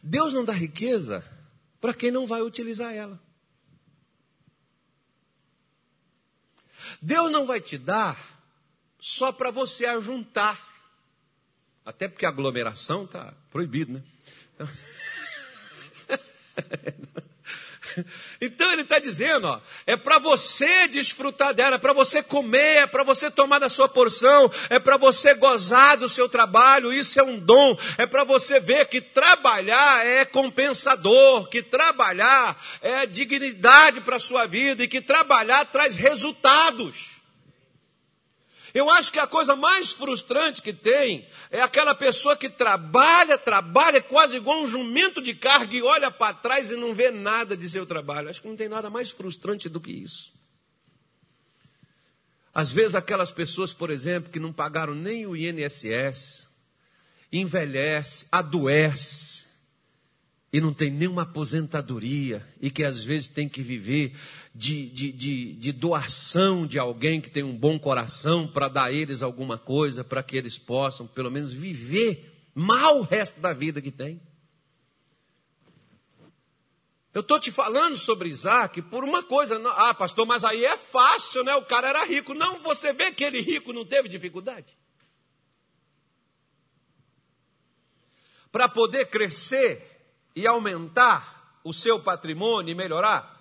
Deus não dá riqueza para quem não vai utilizar ela. Deus não vai te dar só para você ajuntar. Até porque aglomeração está proibido, né? Então ele está dizendo, ó, é para você desfrutar dela, é para você comer, é para você tomar da sua porção, é para você gozar do seu trabalho, isso é um dom, é para você ver que trabalhar é compensador, que trabalhar é dignidade para a sua vida e que trabalhar traz resultados. Eu acho que a coisa mais frustrante que tem é aquela pessoa que trabalha, trabalha quase igual um jumento de carga e olha para trás e não vê nada de seu trabalho. Acho que não tem nada mais frustrante do que isso. Às vezes, aquelas pessoas, por exemplo, que não pagaram nem o INSS, envelhece, adoece, e não tem nenhuma aposentadoria, e que às vezes tem que viver de, de, de, de doação de alguém que tem um bom coração para dar a eles alguma coisa, para que eles possam pelo menos viver mal o resto da vida que tem. Eu estou te falando sobre Isaac por uma coisa. Ah, pastor, mas aí é fácil, né? O cara era rico. Não, você vê que ele rico não teve dificuldade. Para poder crescer, e aumentar o seu patrimônio e melhorar?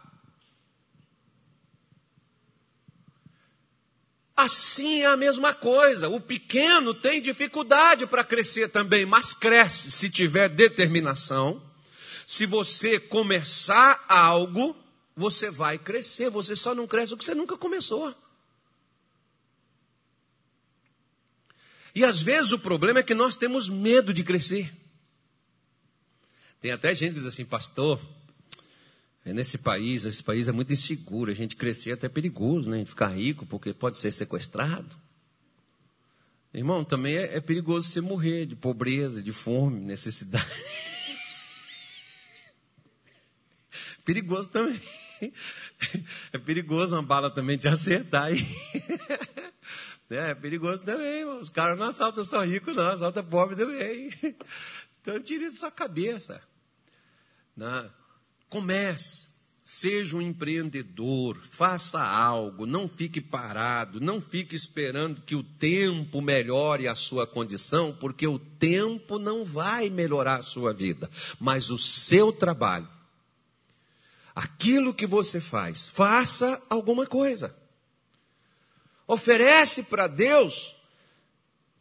Assim é a mesma coisa. O pequeno tem dificuldade para crescer também, mas cresce se tiver determinação. Se você começar algo, você vai crescer. Você só não cresce o que você nunca começou. E às vezes o problema é que nós temos medo de crescer. Tem até gente que diz assim, pastor, é nesse país, esse país é muito inseguro, a gente crescer é até perigoso, né? A gente ficar rico, porque pode ser sequestrado. Irmão, também é, é perigoso você morrer de pobreza, de fome, necessidade. perigoso também. É perigoso uma bala também te acertar aí. É, perigoso também, irmão. Os caras não assaltam só rico, não, assaltam pobre também. Então tire isso da sua cabeça. Né? Comece, seja um empreendedor, faça algo, não fique parado, não fique esperando que o tempo melhore a sua condição, porque o tempo não vai melhorar a sua vida, mas o seu trabalho. Aquilo que você faz, faça alguma coisa. Oferece para Deus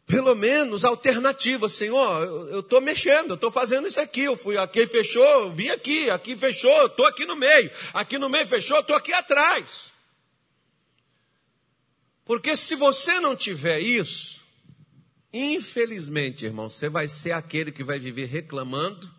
pelo menos alternativa. Senhor, eu estou mexendo, eu estou fazendo isso aqui. Eu fui aqui, fechou, vim aqui, aqui fechou, estou aqui no meio. Aqui no meio fechou, estou aqui atrás. Porque se você não tiver isso, infelizmente, irmão, você vai ser aquele que vai viver reclamando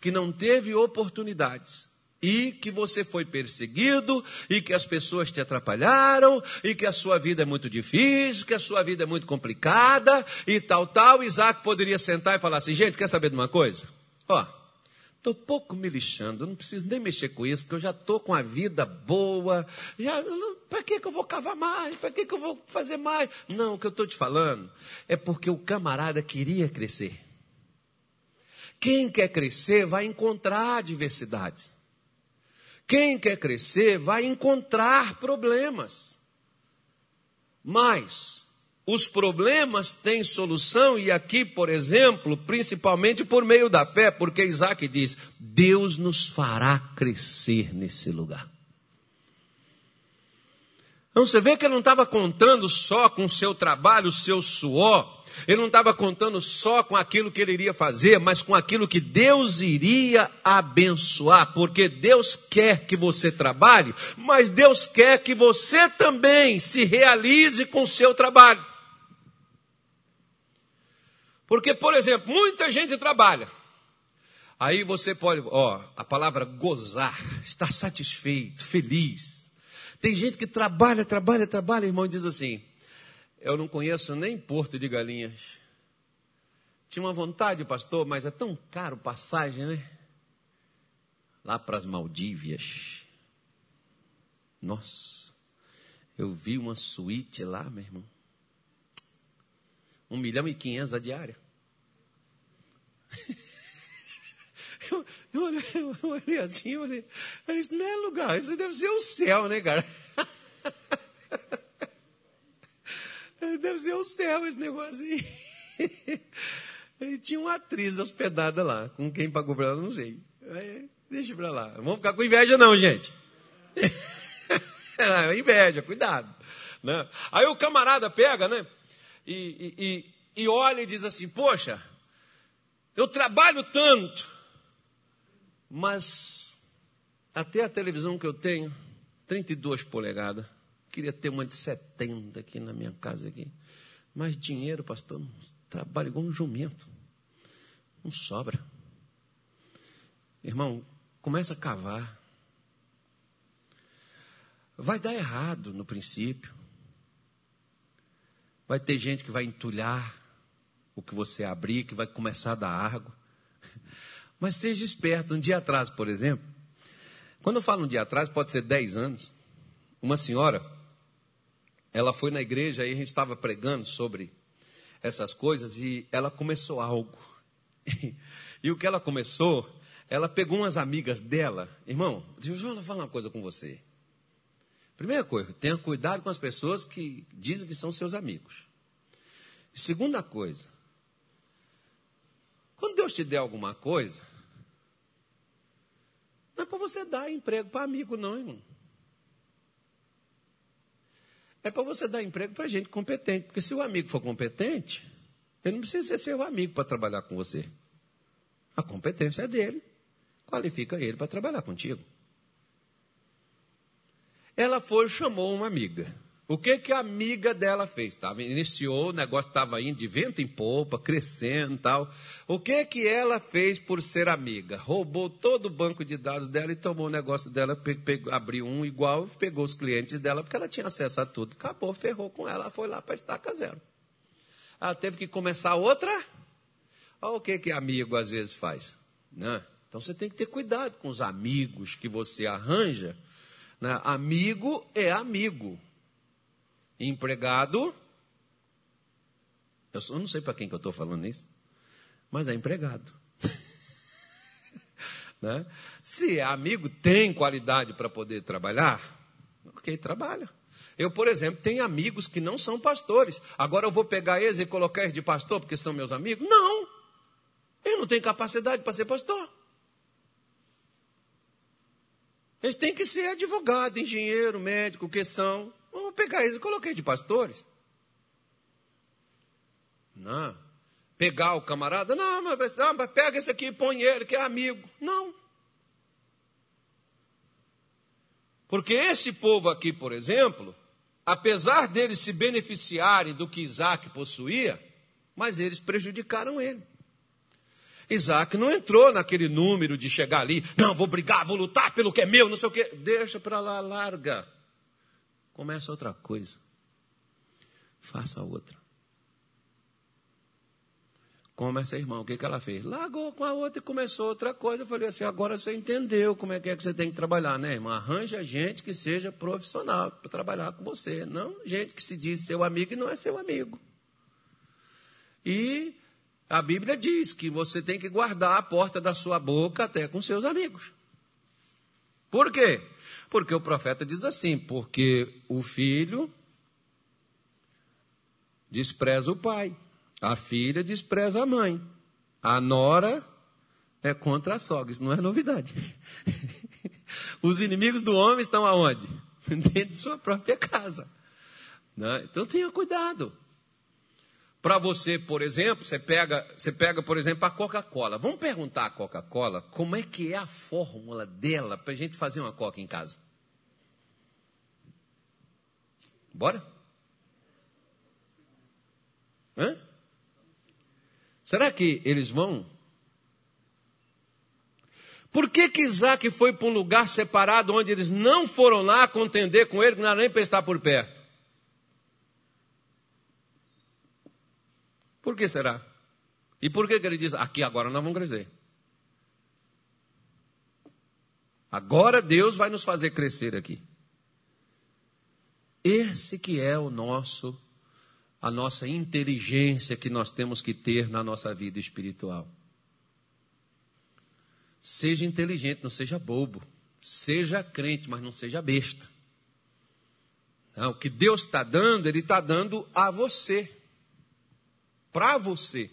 que não teve oportunidades e que você foi perseguido, e que as pessoas te atrapalharam, e que a sua vida é muito difícil, que a sua vida é muito complicada, e tal, tal. Isaac poderia sentar e falar assim: gente, quer saber de uma coisa? Ó, estou pouco me lixando, não preciso nem mexer com isso, que eu já estou com a vida boa, já. Para que, que eu vou cavar mais? Para que, que eu vou fazer mais? Não, o que eu estou te falando é porque o camarada queria crescer. Quem quer crescer vai encontrar adversidades. Quem quer crescer vai encontrar problemas. Mas os problemas têm solução, e aqui, por exemplo, principalmente por meio da fé, porque Isaac diz: Deus nos fará crescer nesse lugar. Então você vê que ele não estava contando só com o seu trabalho, o seu suor, ele não estava contando só com aquilo que ele iria fazer, mas com aquilo que Deus iria abençoar, porque Deus quer que você trabalhe, mas Deus quer que você também se realize com o seu trabalho. Porque, por exemplo, muita gente trabalha. Aí você pode, ó, a palavra gozar, estar satisfeito, feliz. Tem gente que trabalha, trabalha, trabalha, irmão, e diz assim: eu não conheço nem Porto de Galinhas. Tinha uma vontade, pastor, mas é tão caro passagem, né? Lá para as Maldívias. Nossa, eu vi uma suíte lá, meu irmão. Um milhão e quinhentos a diária. Eu, eu, olhei, eu olhei assim, eu olhei, isso não é lugar, isso deve ser o céu, né, cara? Deve ser o céu esse negócio aí. E tinha uma atriz hospedada lá. Com quem pagou pra ela, não sei. Aí, deixa pra lá. Não vamos ficar com inveja, não, gente. inveja, cuidado. Né? Aí o camarada pega, né? E, e, e olha e diz assim: Poxa, eu trabalho tanto, mas até a televisão que eu tenho, 32 polegadas, queria ter uma de 70 aqui na minha casa aqui. Mas dinheiro, pastor, trabalho igual um jumento. Não sobra. Irmão, começa a cavar. Vai dar errado no princípio. Vai ter gente que vai entulhar o que você abrir, que vai começar a dar água. Mas seja esperto. Um dia atrás, por exemplo, quando eu falo um dia atrás, pode ser 10 anos, uma senhora, ela foi na igreja e a gente estava pregando sobre essas coisas e ela começou algo. E o que ela começou, ela pegou umas amigas dela. Irmão, deixa eu falar uma coisa com você. Primeira coisa, tenha cuidado com as pessoas que dizem que são seus amigos. Segunda coisa, quando Deus te der alguma coisa, não é para você dar emprego para amigo, não, irmão. É para você dar emprego para gente competente. Porque se o amigo for competente, ele não precisa ser seu amigo para trabalhar com você. A competência é dele. Qualifica ele para trabalhar contigo. Ela foi e chamou uma amiga. O que, que a amiga dela fez? Tava, iniciou, o negócio estava indo de vento em polpa, crescendo e tal. O que, que ela fez por ser amiga? Roubou todo o banco de dados dela e tomou o negócio dela, pegou, abriu um igual pegou os clientes dela, porque ela tinha acesso a tudo. Acabou, ferrou com ela, foi lá para estaca zero. Ela teve que começar outra. Olha o que, que amigo às vezes faz. Né? Então você tem que ter cuidado com os amigos que você arranja. Né? Amigo é amigo empregado. Eu não sei para quem que eu estou falando isso, mas é empregado. né? Se é amigo, tem qualidade para poder trabalhar, ok, trabalha. Eu, por exemplo, tenho amigos que não são pastores. Agora eu vou pegar eles e colocar eles de pastor porque são meus amigos? Não. Eu não tenho capacidade para ser pastor. Eles têm que ser advogado, engenheiro, médico, que são. Vou pegar eles coloquei de pastores. Não. Pegar o camarada, não, mas, não, mas pega esse aqui põe ele, que é amigo. Não. Porque esse povo aqui, por exemplo, apesar deles se beneficiarem do que Isaac possuía, mas eles prejudicaram ele. Isaac não entrou naquele número de chegar ali, não, vou brigar, vou lutar pelo que é meu, não sei o quê. Deixa para lá, larga. Começa outra coisa. Faça outra. Como essa irmã, o que, que ela fez? Largou com a outra e começou outra coisa. Eu falei assim: agora você entendeu como é que é que você tem que trabalhar, né, irmã? Arranja gente que seja profissional para trabalhar com você. Não gente que se diz seu amigo e não é seu amigo. E a Bíblia diz que você tem que guardar a porta da sua boca até com seus amigos. Por quê? Porque o profeta diz assim: porque o filho despreza o pai, a filha despreza a mãe, a nora é contra a sogra. Isso não é novidade. Os inimigos do homem estão aonde? Dentro de sua própria casa. Né? Então tenha cuidado. Para você, por exemplo, você pega, você pega, por exemplo, a Coca-Cola. Vamos perguntar à Coca-Cola como é que é a fórmula dela para a gente fazer uma Coca em casa. Bora? Hã? Será que eles vão? Por que, que Isaac foi para um lugar separado onde eles não foram lá contender com ele, que não era nem para estar por perto? Por que será? E por que, que ele diz, aqui agora nós vamos crescer? Agora Deus vai nos fazer crescer aqui. Esse que é o nosso a nossa inteligência que nós temos que ter na nossa vida espiritual. Seja inteligente, não seja bobo. Seja crente, mas não seja besta. Não, o que Deus está dando, Ele está dando a você. Para você.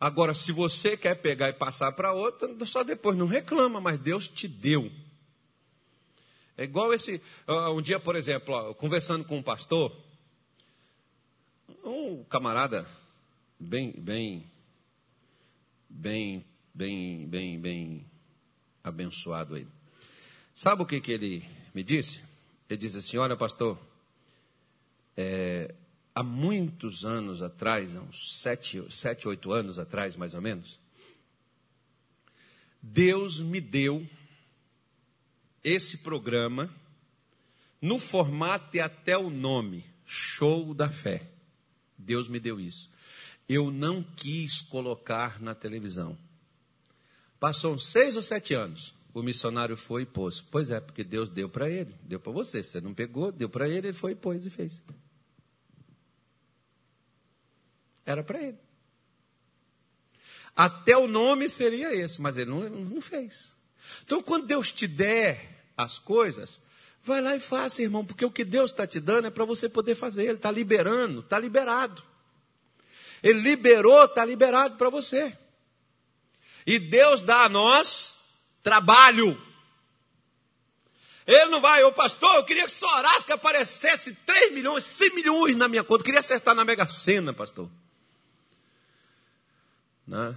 Agora, se você quer pegar e passar para outra, só depois não reclama, mas Deus te deu. É igual esse. Um dia, por exemplo, conversando com um pastor, um camarada bem, bem, bem, bem, bem, bem abençoado aí. Sabe o que, que ele me disse? Ele disse assim: Olha, pastor, é, há muitos anos atrás, uns sete, sete, oito anos atrás, mais ou menos, Deus me deu esse programa no formato e até o nome, Show da Fé. Deus me deu isso. Eu não quis colocar na televisão. Passou uns seis ou sete anos. O missionário foi e pôs. Pois é, porque Deus deu para ele, deu para você. Você não pegou, deu para ele, ele foi e pôs e fez. Era para ele. Até o nome seria esse, mas ele não, não fez. Então, quando Deus te der as coisas, vai lá e faça, irmão, porque o que Deus está te dando é para você poder fazer. Ele está liberando, está liberado. Ele liberou, está liberado para você. E Deus dá a nós trabalho. Ele não vai, ô pastor, eu queria que que aparecesse 3 milhões, 100 milhões na minha conta. Eu queria acertar na Mega Sena, pastor. Né?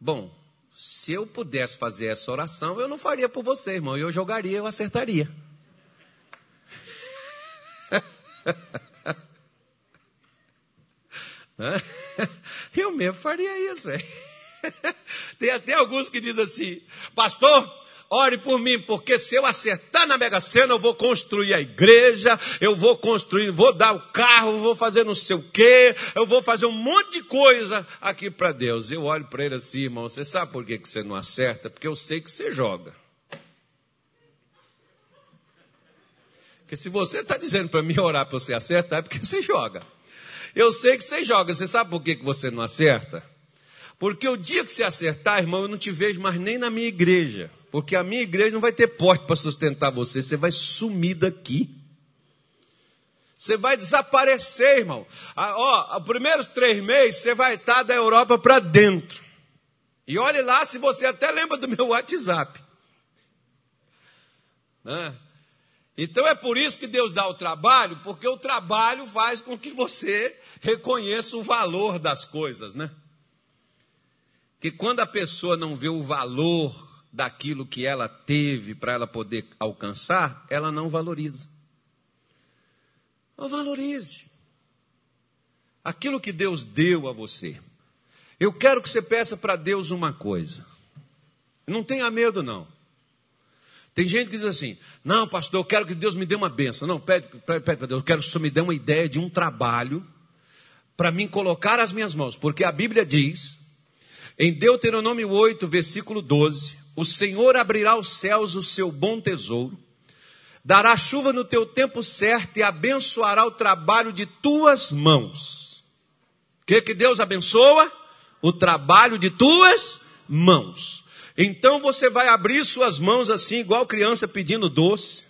Bom, se eu pudesse fazer essa oração, eu não faria por você, irmão. Eu jogaria, eu acertaria. eu mesmo faria isso. Tem até alguns que dizem assim, pastor, ore por mim, porque se eu acertar na Mega Sena, eu vou construir a igreja, eu vou construir, vou dar o carro, vou fazer não sei o quê, eu vou fazer um monte de coisa aqui para Deus. Eu olho para ele assim, irmão, você sabe por que, que você não acerta? Porque eu sei que você joga. Porque se você está dizendo para mim orar para você acertar, é porque você joga. Eu sei que você joga. Você sabe por que, que você não acerta? Porque o dia que você acertar, irmão, eu não te vejo mais nem na minha igreja. Porque a minha igreja não vai ter porte para sustentar você. Você vai sumir daqui. Você vai desaparecer, irmão. Ah, ó, os primeiros três meses você vai estar da Europa para dentro. E olhe lá se você até lembra do meu WhatsApp. Né? Então é por isso que Deus dá o trabalho, porque o trabalho faz com que você reconheça o valor das coisas, né? que quando a pessoa não vê o valor daquilo que ela teve para ela poder alcançar, ela não valoriza. Não valorize aquilo que Deus deu a você. Eu quero que você peça para Deus uma coisa. Não tenha medo, não. Tem gente que diz assim: Não, pastor, eu quero que Deus me dê uma benção. Não, pede, pede, para Deus, eu quero que o Senhor me dê uma ideia de um trabalho para mim colocar as minhas mãos. Porque a Bíblia diz em Deuteronômio 8, versículo 12: O Senhor abrirá os céus, o seu bom tesouro, dará chuva no teu tempo certo e abençoará o trabalho de tuas mãos. O que, que Deus abençoa? O trabalho de tuas mãos. Então você vai abrir suas mãos assim, igual criança pedindo doce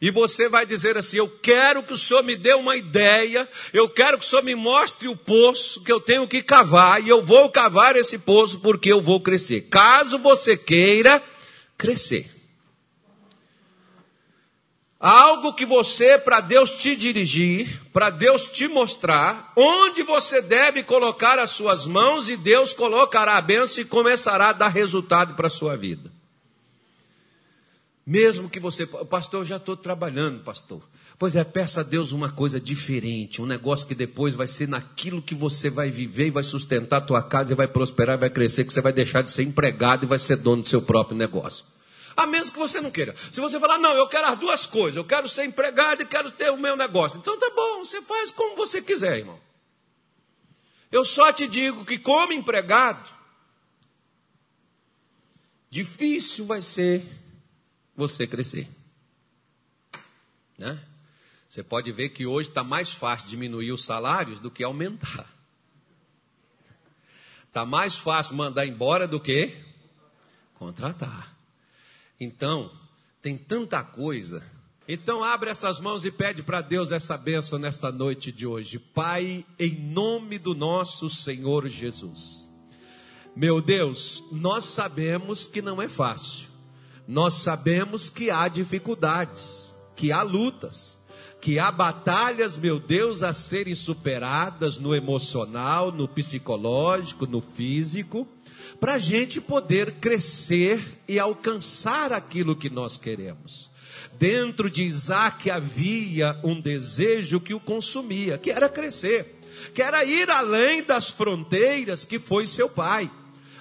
e você vai dizer assim: Eu quero que o Senhor me dê uma ideia, eu quero que o Senhor me mostre o poço que eu tenho que cavar, e eu vou cavar esse poço porque eu vou crescer. Caso você queira crescer. Algo que você, para Deus te dirigir, para Deus te mostrar, onde você deve colocar as suas mãos, e Deus colocará a bênção e começará a dar resultado para a sua vida. Mesmo que você, pastor, eu já estou trabalhando, pastor. Pois é, peça a Deus uma coisa diferente, um negócio que depois vai ser naquilo que você vai viver e vai sustentar a tua casa e vai prosperar e vai crescer, que você vai deixar de ser empregado e vai ser dono do seu próprio negócio. A menos que você não queira. Se você falar, não, eu quero as duas coisas, eu quero ser empregado e quero ter o meu negócio. Então tá bom, você faz como você quiser, irmão. Eu só te digo que como empregado, difícil vai ser você crescer. Né? Você pode ver que hoje está mais fácil diminuir os salários do que aumentar. Está mais fácil mandar embora do que contratar. Então, tem tanta coisa. Então, abre essas mãos e pede para Deus essa bênção nesta noite de hoje. Pai, em nome do nosso Senhor Jesus. Meu Deus, nós sabemos que não é fácil nós sabemos que há dificuldades, que há lutas, que há batalhas, meu Deus, a serem superadas no emocional, no psicológico, no físico. para a gente poder crescer e alcançar aquilo que nós queremos. Dentro de Isaac havia um desejo que o consumia, que era crescer, que era ir além das fronteiras que foi seu pai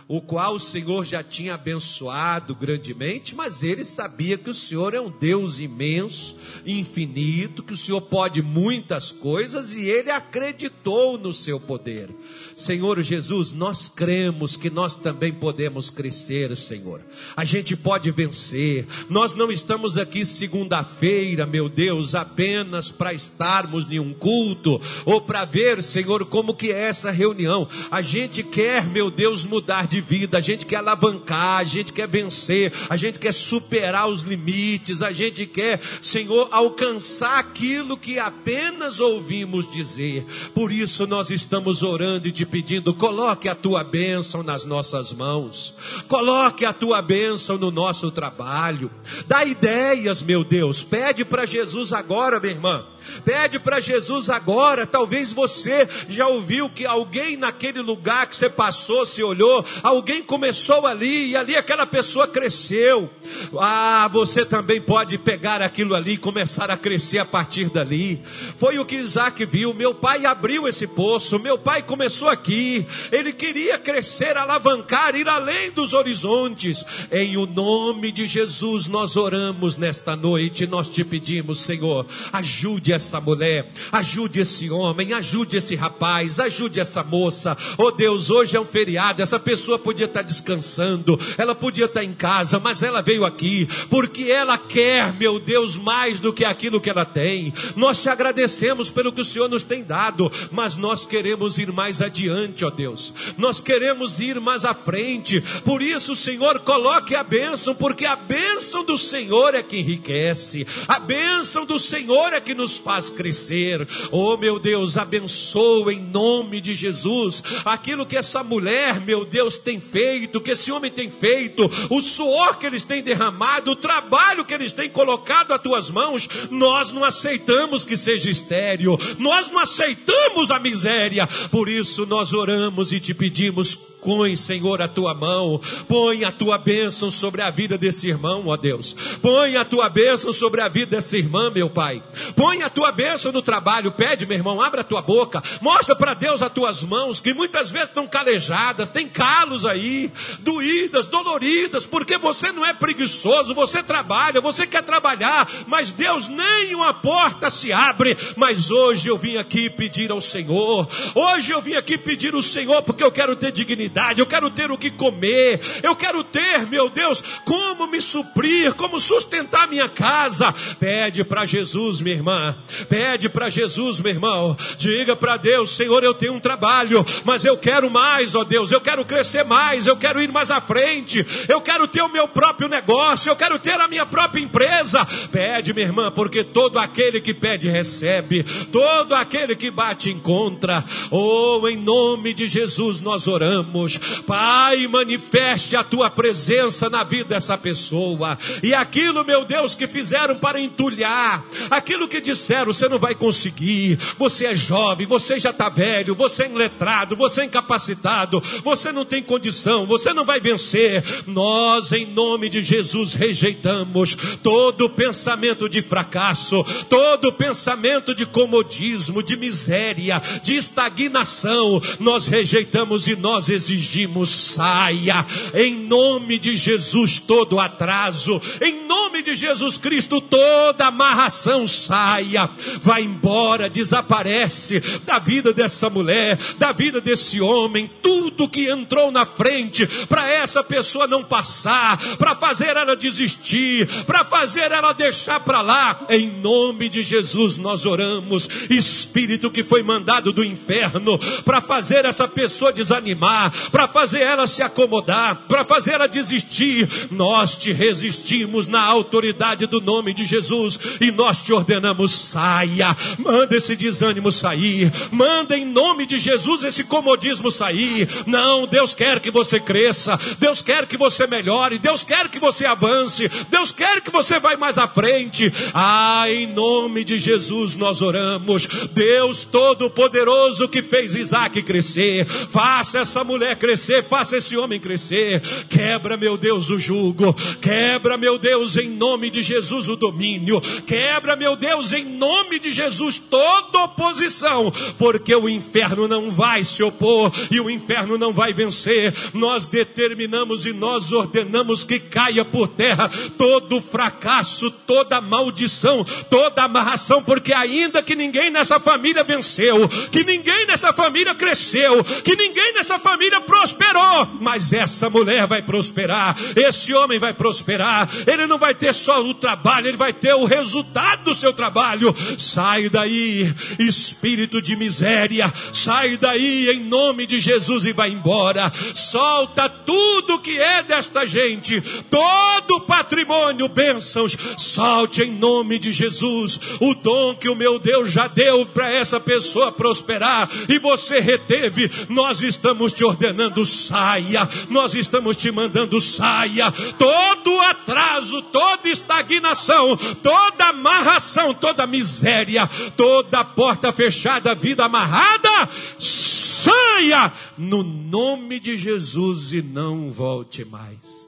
o qual o Senhor já tinha abençoado grandemente, mas ele sabia que o Senhor é um Deus imenso, infinito, que o Senhor pode muitas coisas e ele acreditou no seu poder. Senhor Jesus, nós cremos que nós também podemos crescer, Senhor. A gente pode vencer. Nós não estamos aqui segunda-feira, meu Deus, apenas para estarmos em um culto ou para ver, Senhor, como que é essa reunião. A gente quer, meu Deus, mudar de de vida, a gente quer alavancar, a gente quer vencer, a gente quer superar os limites, a gente quer, Senhor, alcançar aquilo que apenas ouvimos dizer. Por isso nós estamos orando e te pedindo: coloque a tua bênção nas nossas mãos, coloque a tua bênção no nosso trabalho, dá ideias, meu Deus, pede para Jesus agora, minha irmã. Pede para Jesus agora. Talvez você já ouviu que alguém naquele lugar que você passou, se olhou, alguém começou ali e ali aquela pessoa cresceu. Ah, você também pode pegar aquilo ali e começar a crescer a partir dali. Foi o que Isaac viu. Meu pai abriu esse poço, meu pai começou aqui. Ele queria crescer, alavancar, ir além dos horizontes. Em o nome de Jesus nós oramos nesta noite, nós te pedimos, Senhor, ajude essa mulher, ajude esse homem, ajude esse rapaz, ajude essa moça. Oh Deus, hoje é um feriado, essa pessoa podia estar descansando, ela podia estar em casa, mas ela veio aqui porque ela quer, meu Deus, mais do que aquilo que ela tem. Nós te agradecemos pelo que o Senhor nos tem dado, mas nós queremos ir mais adiante, ó Deus. Nós queremos ir mais à frente. Por isso, Senhor, coloque a bênção, porque a bênção do Senhor é que enriquece. A bênção do Senhor é que nos faz crescer. Oh meu Deus, abençoa em nome de Jesus aquilo que essa mulher, meu Deus, tem feito, que esse homem tem feito, o suor que eles têm derramado, o trabalho que eles têm colocado às tuas mãos. Nós não aceitamos que seja estéreo, nós não aceitamos a miséria, por isso nós oramos e te pedimos Põe, Senhor, a tua mão, põe a tua bênção sobre a vida desse irmão, ó Deus. Põe a tua bênção sobre a vida dessa irmã, meu Pai. Põe a tua bênção no trabalho. Pede, meu irmão, abra a tua boca. Mostra para Deus as tuas mãos, que muitas vezes estão calejadas, tem calos aí, doídas, doloridas, porque você não é preguiçoso, você trabalha, você quer trabalhar, mas Deus nem uma porta se abre. Mas hoje eu vim aqui pedir ao Senhor, hoje eu vim aqui pedir ao Senhor, porque eu quero ter dignidade eu quero ter o que comer, eu quero ter, meu Deus, como me suprir, como sustentar minha casa. Pede para Jesus, minha irmã, pede para Jesus, meu irmão, diga para Deus: Senhor, eu tenho um trabalho, mas eu quero mais, ó Deus, eu quero crescer mais, eu quero ir mais à frente, eu quero ter o meu próprio negócio, eu quero ter a minha própria empresa. Pede, minha irmã, porque todo aquele que pede recebe, todo aquele que bate encontra. Oh, em nome de Jesus nós oramos. Pai, manifeste a tua presença na vida dessa pessoa. E aquilo, meu Deus, que fizeram para entulhar, aquilo que disseram, você não vai conseguir, você é jovem, você já está velho, você é letrado, você é incapacitado, você não tem condição, você não vai vencer. Nós, em nome de Jesus, rejeitamos todo pensamento de fracasso, todo pensamento de comodismo, de miséria, de estagnação. Nós rejeitamos e nós exigimos exigimos, saia, em nome de Jesus, todo atraso, em nome de Jesus Cristo, toda amarração saia, vai embora, desaparece da vida dessa mulher, da vida desse homem, tudo que entrou na frente para essa pessoa não passar, para fazer ela desistir, para fazer ela deixar para lá, em nome de Jesus nós oramos, Espírito que foi mandado do inferno para fazer essa pessoa desanimar, para fazer ela se acomodar, para fazer ela desistir. Nós te resistimos na autoridade do nome de Jesus e nós te ordenamos: saia, manda esse desânimo sair, manda em nome de Jesus esse comodismo sair. Não, Deus quer que você cresça, Deus quer que você melhore, Deus quer que você avance, Deus quer que você vá mais à frente. Ah, em nome de Jesus nós oramos. Deus Todo-Poderoso que fez Isaac crescer, faça essa mulher crescer, faça esse homem crescer. Quebra, meu Deus, o jugo, quebra, meu Deus, em nome de Jesus o domínio, quebra, meu Deus, em nome de Jesus toda oposição, porque o inferno não vai se opor e o inferno não vai vencer. Nós determinamos e nós ordenamos que caia por terra todo fracasso, toda maldição, toda amarração, porque ainda que ninguém nessa família venceu, que ninguém nessa família cresceu, que ninguém nessa família prosperou, mas essa mulher vai prosperar, esse homem vai prosperar, ele não vai ter só o trabalho, ele vai ter o resultado do seu trabalho. Sai daí, espírito de miséria, sai daí em nome de Jesus e vai embora. Solta tudo que é desta gente, todo o patrimônio, bênçãos, solte em nome de Jesus o dom que o meu Deus já deu para essa pessoa prosperar e você reteve. Nós estamos te ordenando, saia, nós estamos te mandando, saia. Todo atraso, toda estagnação, toda amarração, toda miséria, toda porta fechada, vida amarrada, saia no nome de Jesus e não volte mais.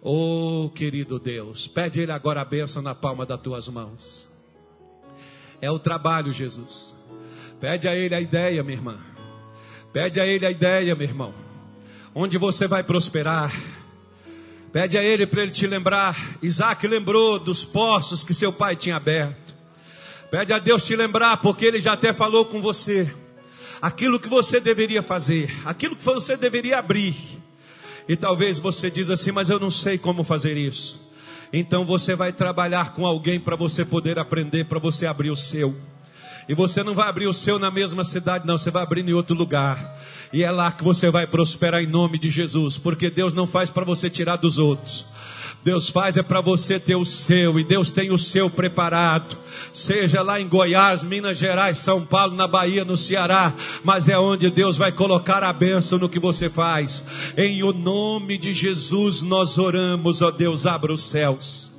Oh, querido Deus, pede Ele agora a bênção na palma das tuas mãos. É o trabalho, Jesus. Pede a Ele a ideia, minha irmã. Pede a Ele a ideia, meu irmão. Onde você vai prosperar. Pede a Ele para Ele te lembrar. Isaac lembrou dos poços que seu pai tinha aberto. Pede a Deus te lembrar, porque Ele já até falou com você. Aquilo que você deveria fazer, aquilo que você deveria abrir. E talvez você diz assim, mas eu não sei como fazer isso. Então você vai trabalhar com alguém para você poder aprender, para você abrir o seu. E você não vai abrir o seu na mesma cidade, não, você vai abrir em outro lugar. E é lá que você vai prosperar em nome de Jesus, porque Deus não faz para você tirar dos outros. Deus faz é para você ter o seu, e Deus tem o seu preparado. Seja lá em Goiás, Minas Gerais, São Paulo, na Bahia, no Ceará, mas é onde Deus vai colocar a bênção no que você faz. Em o nome de Jesus nós oramos, ó Deus, abra os céus.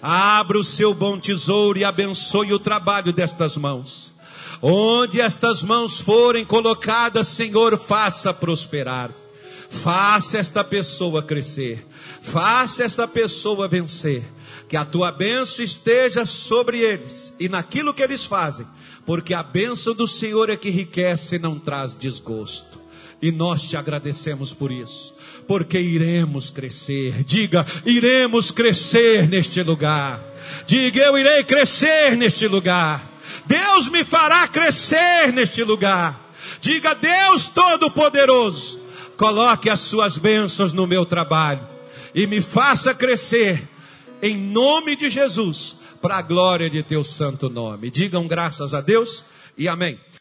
Abra o seu bom tesouro e abençoe o trabalho destas mãos. Onde estas mãos forem colocadas, Senhor, faça prosperar. Faça esta pessoa crescer. Faça esta pessoa vencer. Que a tua bênção esteja sobre eles e naquilo que eles fazem. Porque a bênção do Senhor é que enriquece e não traz desgosto. E nós te agradecemos por isso. Porque iremos crescer. Diga, iremos crescer neste lugar. Diga, eu irei crescer neste lugar. Deus me fará crescer neste lugar. Diga, Deus Todo-Poderoso, coloque as suas bênçãos no meu trabalho e me faça crescer em nome de Jesus, para a glória de teu santo nome. Digam graças a Deus e amém.